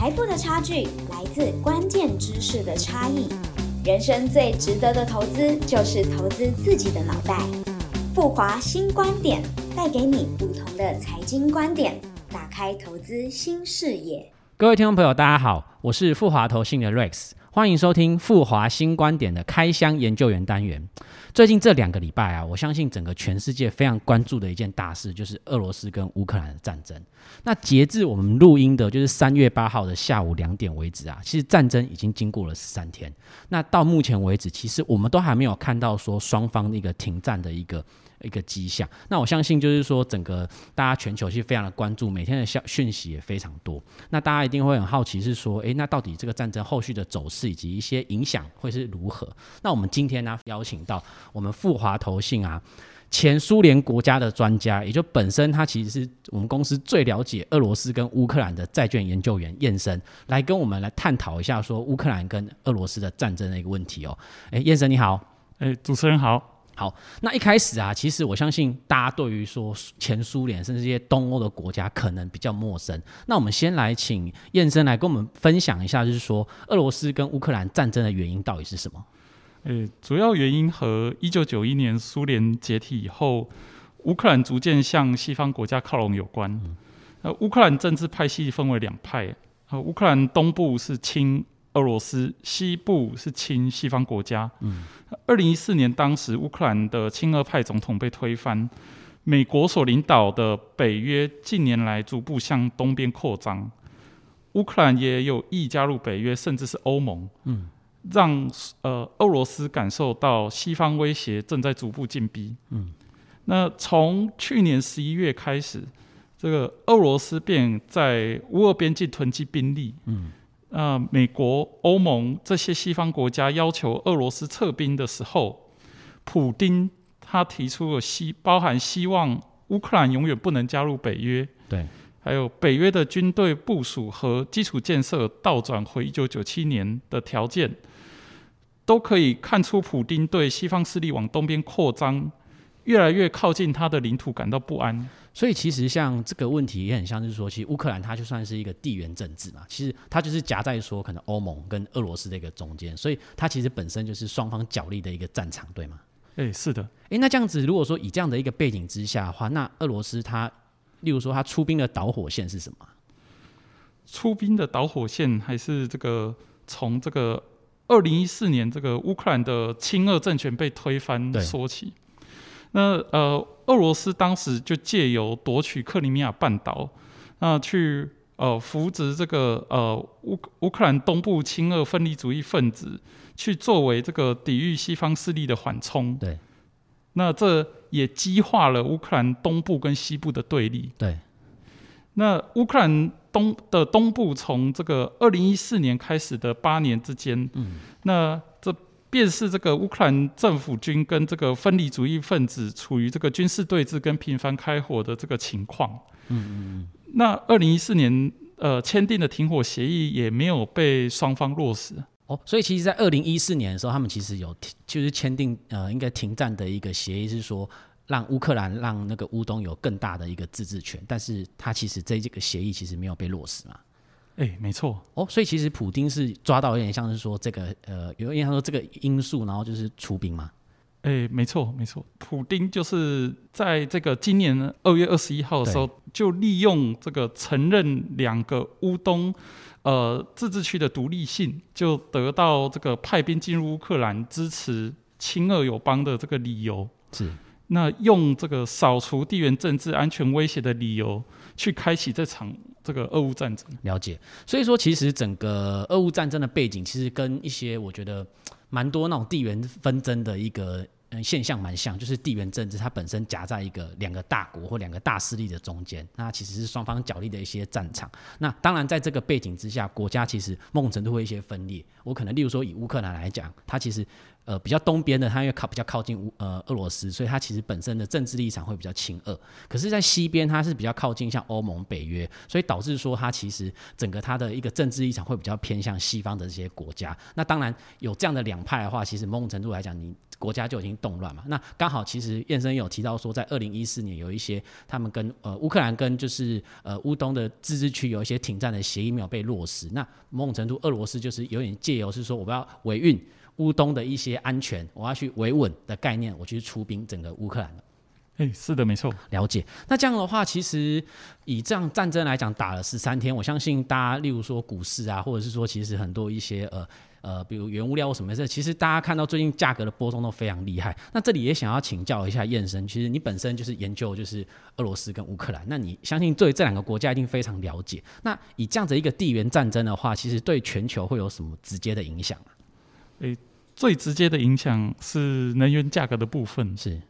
财富的差距来自关键知识的差异。人生最值得的投资就是投资自己的脑袋。富华新观点带给你不同的财经观点，打开投资新视野。各位听众朋友，大家好，我是富华投信的 Rex，欢迎收听富华新观点的开箱研究员单元。最近这两个礼拜啊，我相信整个全世界非常关注的一件大事，就是俄罗斯跟乌克兰的战争。那截至我们录音的，就是三月八号的下午两点为止啊，其实战争已经经过了十三天。那到目前为止，其实我们都还没有看到说双方一个停战的一个。一个迹象，那我相信就是说，整个大家全球是非常的关注，每天的消讯息也非常多。那大家一定会很好奇，是说，诶，那到底这个战争后续的走势以及一些影响会是如何？那我们今天呢，邀请到我们富华投信啊，前苏联国家的专家，也就本身他其实是我们公司最了解俄罗斯跟乌克兰的债券研究员燕生，来跟我们来探讨一下说乌克兰跟俄罗斯的战争的一个问题哦。诶，燕生你好，诶，主持人好。好，那一开始啊，其实我相信大家对于说前苏联甚至一些东欧的国家可能比较陌生。那我们先来请燕生来跟我们分享一下，就是说俄罗斯跟乌克兰战争的原因到底是什么？呃，主要原因和一九九一年苏联解体以后，乌克兰逐渐向西方国家靠拢有关。呃，乌克兰政治派系分为两派，呃，乌克兰东部是亲。俄罗斯西部是亲西方国家。嗯，二零一四年，当时乌克兰的亲俄派总统被推翻，美国所领导的北约近年来逐步向东边扩张，乌克兰也有意加入北约，甚至是欧盟。嗯，让呃俄罗斯感受到西方威胁正在逐步进逼。嗯，那从去年十一月开始，这个俄罗斯便在乌俄边境囤积兵力。嗯。呃，美国、欧盟这些西方国家要求俄罗斯撤兵的时候，普丁他提出了希包含希望乌克兰永远不能加入北约，对，还有北约的军队部署和基础建设倒转回一九九七年的条件，都可以看出普丁对西方势力往东边扩张，越来越靠近他的领土感到不安。所以其实像这个问题也很像是说，其实乌克兰它就算是一个地缘政治嘛，其实它就是夹在说可能欧盟跟俄罗斯的一个中间，所以它其实本身就是双方角力的一个战场，对吗？诶，是的。诶，那这样子如果说以这样的一个背景之下的话，那俄罗斯它，例如说它出兵的导火线是什么？出兵的导火线还是这个从这个二零一四年这个乌克兰的亲俄政权被推翻说起。那呃，俄罗斯当时就借由夺取克里米亚半岛，那去呃扶植这个呃乌乌克兰东部亲俄分离主义分子，去作为这个抵御西方势力的缓冲。对，那这也激化了乌克兰东部跟西部的对立。对，那乌克兰东的东部从这个二零一四年开始的八年之间，嗯，那这。便是这个乌克兰政府军跟这个分离主义分子处于这个军事对峙跟频繁开火的这个情况。嗯嗯。那二零一四年呃签订的停火协议也没有被双方落实。哦，所以其实，在二零一四年的时候，他们其实有就是签订呃应该停战的一个协议，是说让乌克兰让那个乌东有更大的一个自治权，但是他其实这这个协议其实没有被落实嘛。哎，没错哦，所以其实普丁是抓到有点像是说这个呃，有点像说这个因素，然后就是出兵嘛。哎，没错没错，普丁就是在这个今年二月二十一号的时候，就利用这个承认两个乌东呃自治区的独立性，就得到这个派兵进入乌克兰支持亲俄友邦的这个理由。是，那用这个扫除地缘政治安全威胁的理由。去开启这场这个俄乌战争，了解。所以说，其实整个俄乌战争的背景，其实跟一些我觉得蛮多那种地缘纷争的一个嗯现象蛮像，就是地缘政治它本身夹在一个两个大国或两个大势力的中间，那其实是双方角力的一些战场。那当然，在这个背景之下，国家其实某种程度会一些分裂。我可能例如说以乌克兰来讲，它其实。呃，比较东边的，它因为靠比较靠近乌呃俄罗斯，所以它其实本身的政治立场会比较亲俄。可是，在西边，它是比较靠近像欧盟、北约，所以导致说它其实整个它的一个政治立场会比较偏向西方的这些国家。那当然有这样的两派的话，其实某种程度来讲，你国家就已经动乱嘛。那刚好其实燕生有提到说，在二零一四年有一些他们跟呃乌克兰跟就是呃乌东的自治区有一些停战的协议没有被落实。那某种程度，俄罗斯就是有点借由是说，我们要维运乌东的一些安全，我要去维稳的概念，我去出兵整个乌克兰。哎，是的，没错。了解。那这样的话，其实以这样战争来讲，打了十三天，我相信大家，例如说股市啊，或者是说，其实很多一些呃呃，比如原物料或什么事，其实大家看到最近价格的波动都非常厉害。那这里也想要请教一下燕生，其实你本身就是研究就是俄罗斯跟乌克兰，那你相信对这两个国家一定非常了解。那以这样子一个地缘战争的话，其实对全球会有什么直接的影响啊？诶，最直接的影响是能源价格的部分。是。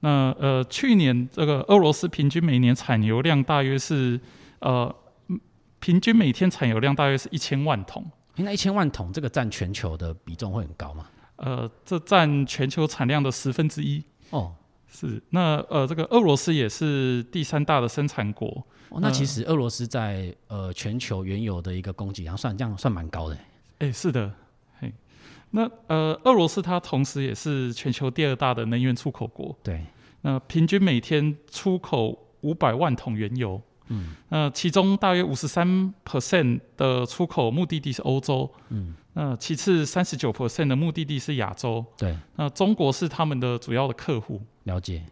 那呃，去年这个俄罗斯平均每年产油量大约是呃，平均每天产油量大约是一千万桶。那一千万桶这个占全球的比重会很高吗？呃，这占全球产量的十分之一。哦，是。那呃，这个俄罗斯也是第三大的生产国。哦，那其实俄罗斯在呃全球原油的一个供给量算这样算蛮高的。哎，是的。嘿，那呃，俄罗斯它同时也是全球第二大的能源出口国。对。那平均每天出口五百万桶原油，嗯，那其中大约五十三 percent 的出口目的地是欧洲，嗯，那其次三十九 percent 的目的地是亚洲，对，那中国是他们的主要的客户。了解。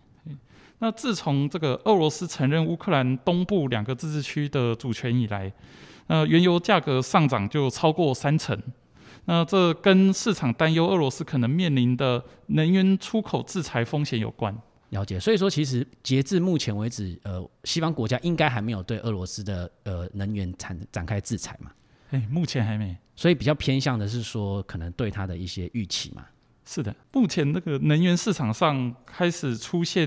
那自从这个俄罗斯承认乌克兰东部两个自治区的主权以来，那原油价格上涨就超过三成。那这跟市场担忧俄罗斯可能面临的能源出口制裁风险有关。了解，所以说其实截至目前为止，呃，西方国家应该还没有对俄罗斯的呃能源产展开制裁嘛？哎，目前还没，所以比较偏向的是说，可能对它的一些预期嘛。是的，目前那个能源市场上开始出现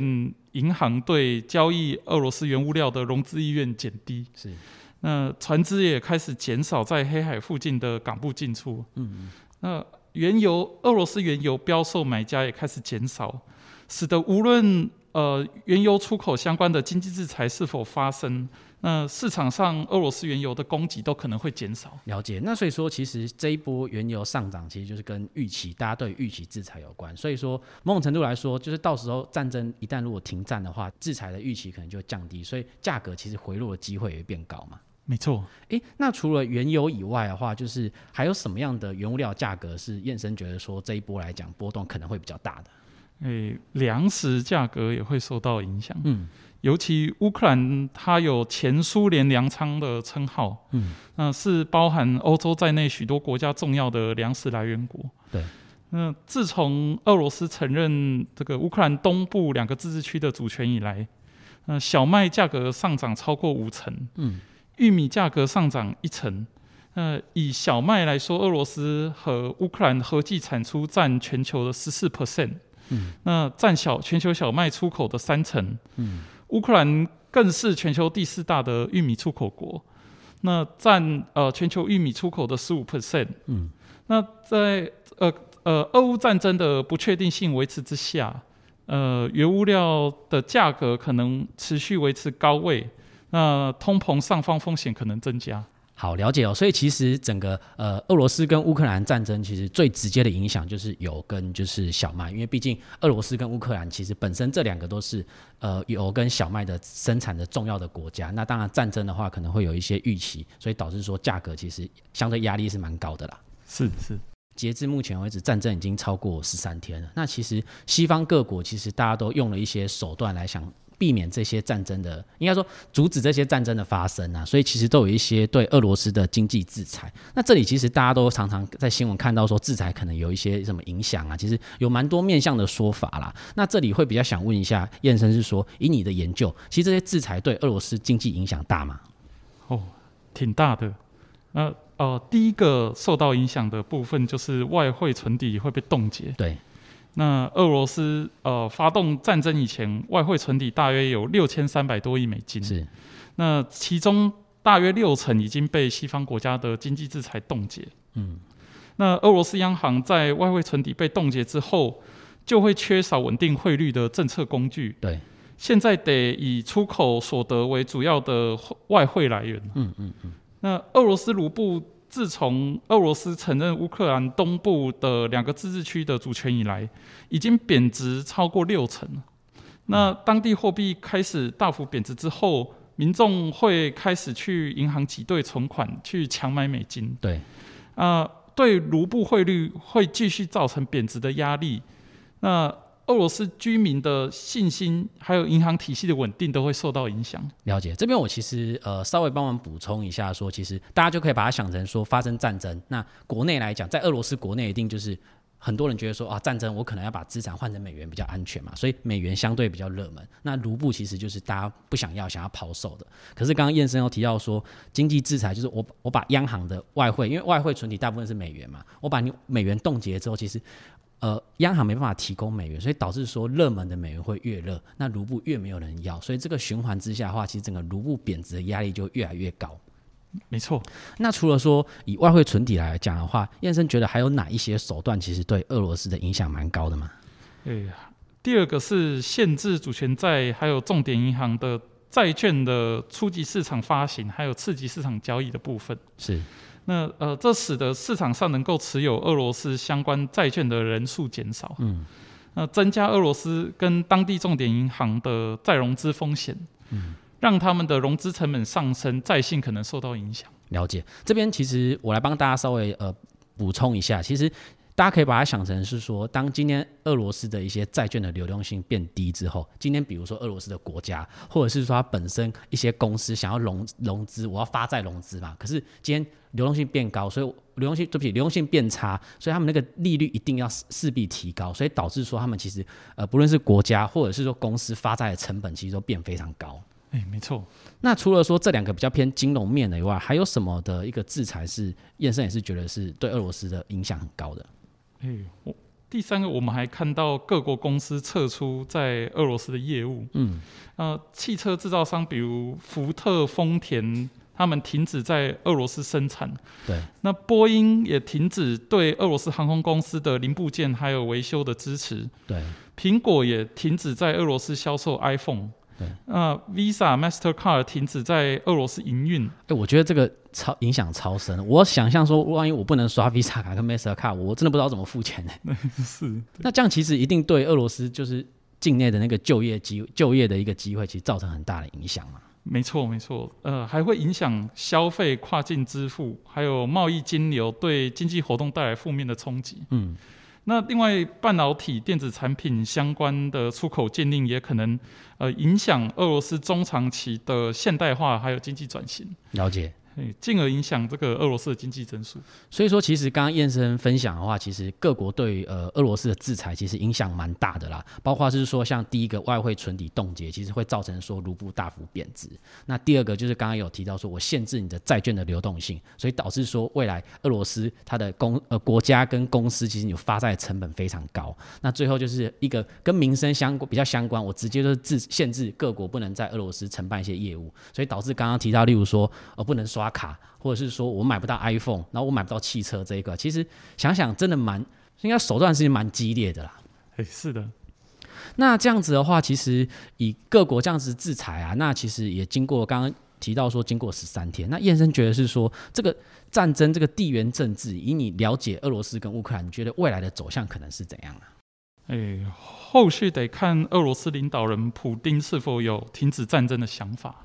银行对交易俄罗斯原物料的融资意愿减低，是，那船只也开始减少在黑海附近的港部进出，嗯嗯，那原油俄罗斯原油标售买家也开始减少。使得无论呃原油出口相关的经济制裁是否发生，那市场上俄罗斯原油的供给都可能会减少。了解，那所以说其实这一波原油上涨，其实就是跟预期，大家对预期制裁有关。所以说某种程度来说，就是到时候战争一旦如果停战的话，制裁的预期可能就降低，所以价格其实回落的机会也会变高嘛。没错。诶，那除了原油以外的话，就是还有什么样的原物料价格是燕生觉得说这一波来讲波动可能会比较大的？诶，粮食价格也会受到影响。嗯，尤其乌克兰，它有前苏联粮仓的称号。嗯，那是包含欧洲在内许多国家重要的粮食来源国。对。那自从俄罗斯承认这个乌克兰东部两个自治区的主权以来，那小麦价格上涨超过五成。嗯。玉米价格上涨一成。那以小麦来说，俄罗斯和乌克兰合计产出占全球的十四 percent。嗯，那占小全球小麦出口的三成。嗯，乌克兰更是全球第四大的玉米出口国，那占呃全球玉米出口的十五 percent。嗯，那在呃呃俄乌战争的不确定性维持之下，呃原物料的价格可能持续维持高位，那通膨上方风险可能增加。好了解哦，所以其实整个呃俄罗斯跟乌克兰战争，其实最直接的影响就是油跟就是小麦，因为毕竟俄罗斯跟乌克兰其实本身这两个都是呃油跟小麦的生产的重要的国家。那当然战争的话，可能会有一些预期，所以导致说价格其实相对压力是蛮高的啦。是是，截至目前为止，战争已经超过十三天了。那其实西方各国其实大家都用了一些手段来想。避免这些战争的，应该说阻止这些战争的发生啊，所以其实都有一些对俄罗斯的经济制裁。那这里其实大家都常常在新闻看到说制裁可能有一些什么影响啊，其实有蛮多面向的说法啦。那这里会比较想问一下燕生是说，以你的研究，其实这些制裁对俄罗斯经济影响大吗？哦，挺大的。那呃，第一个受到影响的部分就是外汇存底会被冻结。对。那俄罗斯呃发动战争以前，外汇存底大约有六千三百多亿美金。是，那其中大约六成已经被西方国家的经济制裁冻结。嗯，那俄罗斯央行在外汇存底被冻结之后，就会缺少稳定汇率的政策工具。对，现在得以出口所得为主要的外汇来源。嗯嗯嗯。那俄罗斯卢布。自从俄罗斯承认乌克兰东部的两个自治区的主权以来，已经贬值超过六成了。那当地货币开始大幅贬值之后，民众会开始去银行挤兑存款，去强买美金。对，啊，对卢布汇率会继续造成贬值的压力。那俄罗斯居民的信心，还有银行体系的稳定，都会受到影响。了解，这边我其实呃稍微帮忙补充一下，说其实大家就可以把它想成说发生战争，那国内来讲，在俄罗斯国内一定就是很多人觉得说啊战争我可能要把资产换成美元比较安全嘛，所以美元相对比较热门。那卢布其实就是大家不想要、想要抛售的。可是刚刚燕生又提到说，经济制裁就是我我把央行的外汇，因为外汇存底大部分是美元嘛，我把你美元冻结之后，其实。呃，央行没办法提供美元，所以导致说热门的美元会越热，那卢布越没有人要，所以这个循环之下的话，其实整个卢布贬值的压力就越来越高。没错。那除了说以外汇存底来讲的话，燕生觉得还有哪一些手段其实对俄罗斯的影响蛮高的吗？哎呀，第二个是限制主权债，还有重点银行的债券的初级市场发行，还有次级市场交易的部分。是。那呃，这使得市场上能够持有俄罗斯相关债券的人数减少，嗯，那增加俄罗斯跟当地重点银行的再融资风险，嗯，让他们的融资成本上升，债信可能受到影响。了解，这边其实我来帮大家稍微呃补充一下，其实。大家可以把它想成是说，当今天俄罗斯的一些债券的流动性变低之后，今天比如说俄罗斯的国家，或者是说它本身一些公司想要融融资，我要发债融资嘛，可是今天流动性变高，所以流动性对不起，流动性变差，所以他们那个利率一定要势必提高，所以导致说他们其实呃不论是国家或者是说公司发债的成本其实都变非常高。哎，没错。那除了说这两个比较偏金融面的以外，还有什么的一个制裁是燕生也是觉得是对俄罗斯的影响很高的？哎，我第三个，我们还看到各国公司撤出在俄罗斯的业务。嗯，呃，汽车制造商比如福特、丰田，他们停止在俄罗斯生产。对，那波音也停止对俄罗斯航空公司的零部件还有维修的支持。对，苹果也停止在俄罗斯销售 iPhone。对，那 Visa、Mastercard 停止在俄罗斯营运。哎，我觉得这个超影响超深。我想象说，万一我不能刷 Visa 卡跟 Mastercard，我真的不知道怎么付钱呢。是。那这样其实一定对俄罗斯就是境内的那个就业机就业的一个机会，其实造成很大的影响嘛。没错，没错。呃，还会影响消费、跨境支付，还有贸易金流，对经济活动带来负面的冲击。嗯。那另外，半导体电子产品相关的出口禁令也可能，呃，影响俄罗斯中长期的现代化还有经济转型。了解。进而影响这个俄罗斯的经济增速。所以说，其实刚刚燕生分享的话，其实各国对呃俄罗斯的制裁其实影响蛮大的啦。包括是说，像第一个外汇存底冻结，其实会造成说卢布大幅贬值。那第二个就是刚刚有提到说，我限制你的债券的流动性，所以导致说未来俄罗斯它的公呃国家跟公司其实有发债成本非常高。那最后就是一个跟民生相比较相关，我直接就是制限制各国不能在俄罗斯承办一些业务，所以导致刚刚提到，例如说呃不能刷。刷卡，或者是说我买不到 iPhone，然后我买不到汽车这一个，其实想想真的蛮，应该手段是蛮激烈的啦。哎，是的。那这样子的话，其实以各国这样子制裁啊，那其实也经过刚刚提到说，经过十三天。那燕生觉得是说，这个战争这个地缘政治，以你了解俄罗斯跟乌克兰，你觉得未来的走向可能是怎样啊？哎，后续得看俄罗斯领导人普丁是否有停止战争的想法。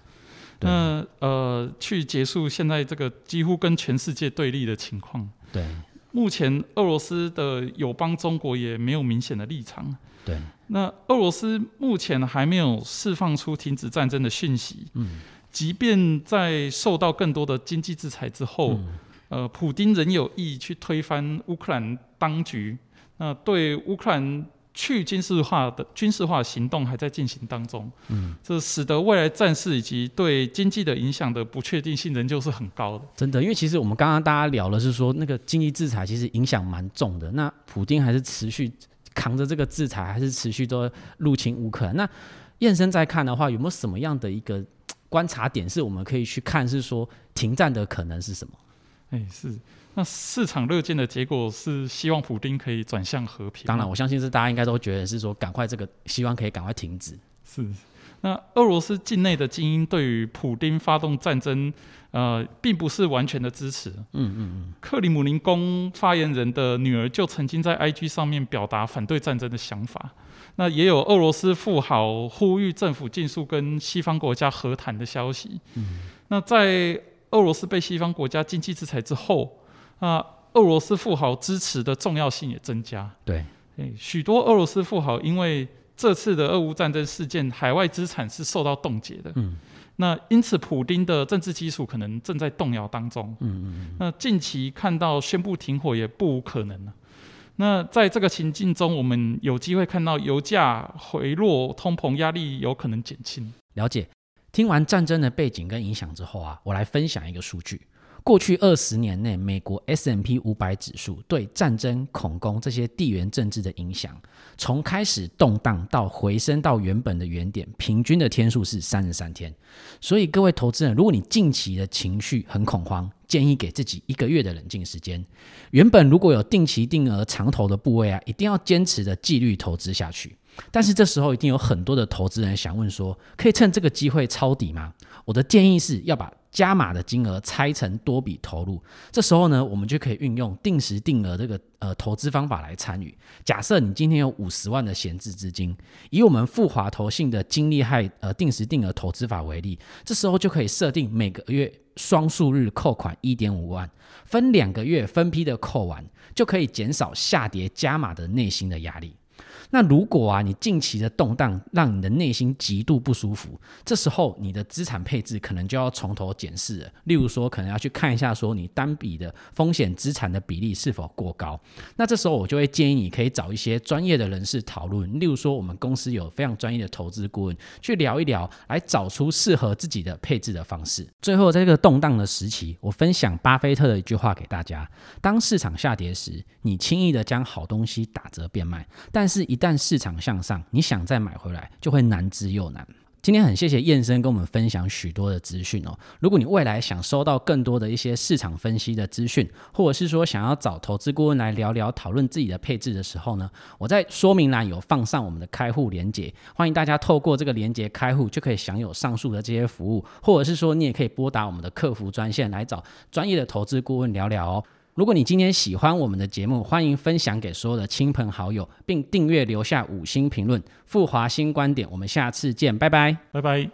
那呃，去结束现在这个几乎跟全世界对立的情况。对，目前俄罗斯的友邦中国也没有明显的立场。对，那俄罗斯目前还没有释放出停止战争的讯息。嗯，即便在受到更多的经济制裁之后，呃，普京仍有意去推翻乌克兰当局。那对乌克兰。去军事化的军事化行动还在进行当中，嗯，这使得未来战事以及对经济的影响的不确定性仍旧是很高的。真的，因为其实我们刚刚大家聊了是说，那个经济制裁其实影响蛮重的。那普京还是持续扛着这个制裁，还是持续都入侵乌克兰。那燕生在看的话，有没有什么样的一个观察点是我们可以去看，是说停战的可能是什么？哎，是。那市场热见的结果是希望普丁可以转向和平。当然，我相信是大家应该都觉得是说，赶快这个希望可以赶快停止。是，那俄罗斯境内的精英对于普丁发动战争，呃，并不是完全的支持。嗯嗯嗯，克里姆林宫发言人的女儿就曾经在 IG 上面表达反对战争的想法。那也有俄罗斯富豪呼吁政府尽速跟西方国家和谈的消息。嗯，那在俄罗斯被西方国家经济制裁之后，啊，俄罗斯富豪支持的重要性也增加。对，诶，许多俄罗斯富豪因为这次的俄乌战争事件，海外资产是受到冻结的。嗯，那因此，普丁的政治基础可能正在动摇当中。嗯嗯嗯，那近期看到宣布停火也不无可能了。那在这个情境中，我们有机会看到油价回落，通膨压力有可能减轻。了解。听完战争的背景跟影响之后啊，我来分享一个数据。过去二十年内，美国 S M P 五百指数对战争、恐攻这些地缘政治的影响，从开始动荡到回升到原本的原点，平均的天数是三十三天。所以各位投资人，如果你近期的情绪很恐慌，建议给自己一个月的冷静时间。原本如果有定期定额长投的部位啊，一定要坚持的纪律投资下去。但是这时候一定有很多的投资人想问说，可以趁这个机会抄底吗？我的建议是要把加码的金额拆成多笔投入。这时候呢，我们就可以运用定时定额这个呃投资方法来参与。假设你今天有五十万的闲置资金，以我们富华投信的金利害呃定时定额投资法为例，这时候就可以设定每个月双数日扣款一点五万，分两个月分批的扣完，就可以减少下跌加码的内心的压力。那如果啊，你近期的动荡让你的内心极度不舒服，这时候你的资产配置可能就要从头检视了。例如说，可能要去看一下，说你单笔的风险资产的比例是否过高。那这时候我就会建议你可以找一些专业的人士讨论，例如说我们公司有非常专业的投资顾问去聊一聊，来找出适合自己的配置的方式。最后，在这个动荡的时期，我分享巴菲特的一句话给大家：当市场下跌时，你轻易的将好东西打折变卖，但是一旦市场向上，你想再买回来就会难之又难。今天很谢谢燕生跟我们分享许多的资讯哦。如果你未来想收到更多的一些市场分析的资讯，或者是说想要找投资顾问来聊聊讨论自己的配置的时候呢，我在说明栏有放上我们的开户连接，欢迎大家透过这个连接开户，就可以享有上述的这些服务，或者是说你也可以拨打我们的客服专线来找专业的投资顾问聊聊哦。如果你今天喜欢我们的节目，欢迎分享给所有的亲朋好友，并订阅留下五星评论。富华新观点，我们下次见，拜拜。拜拜。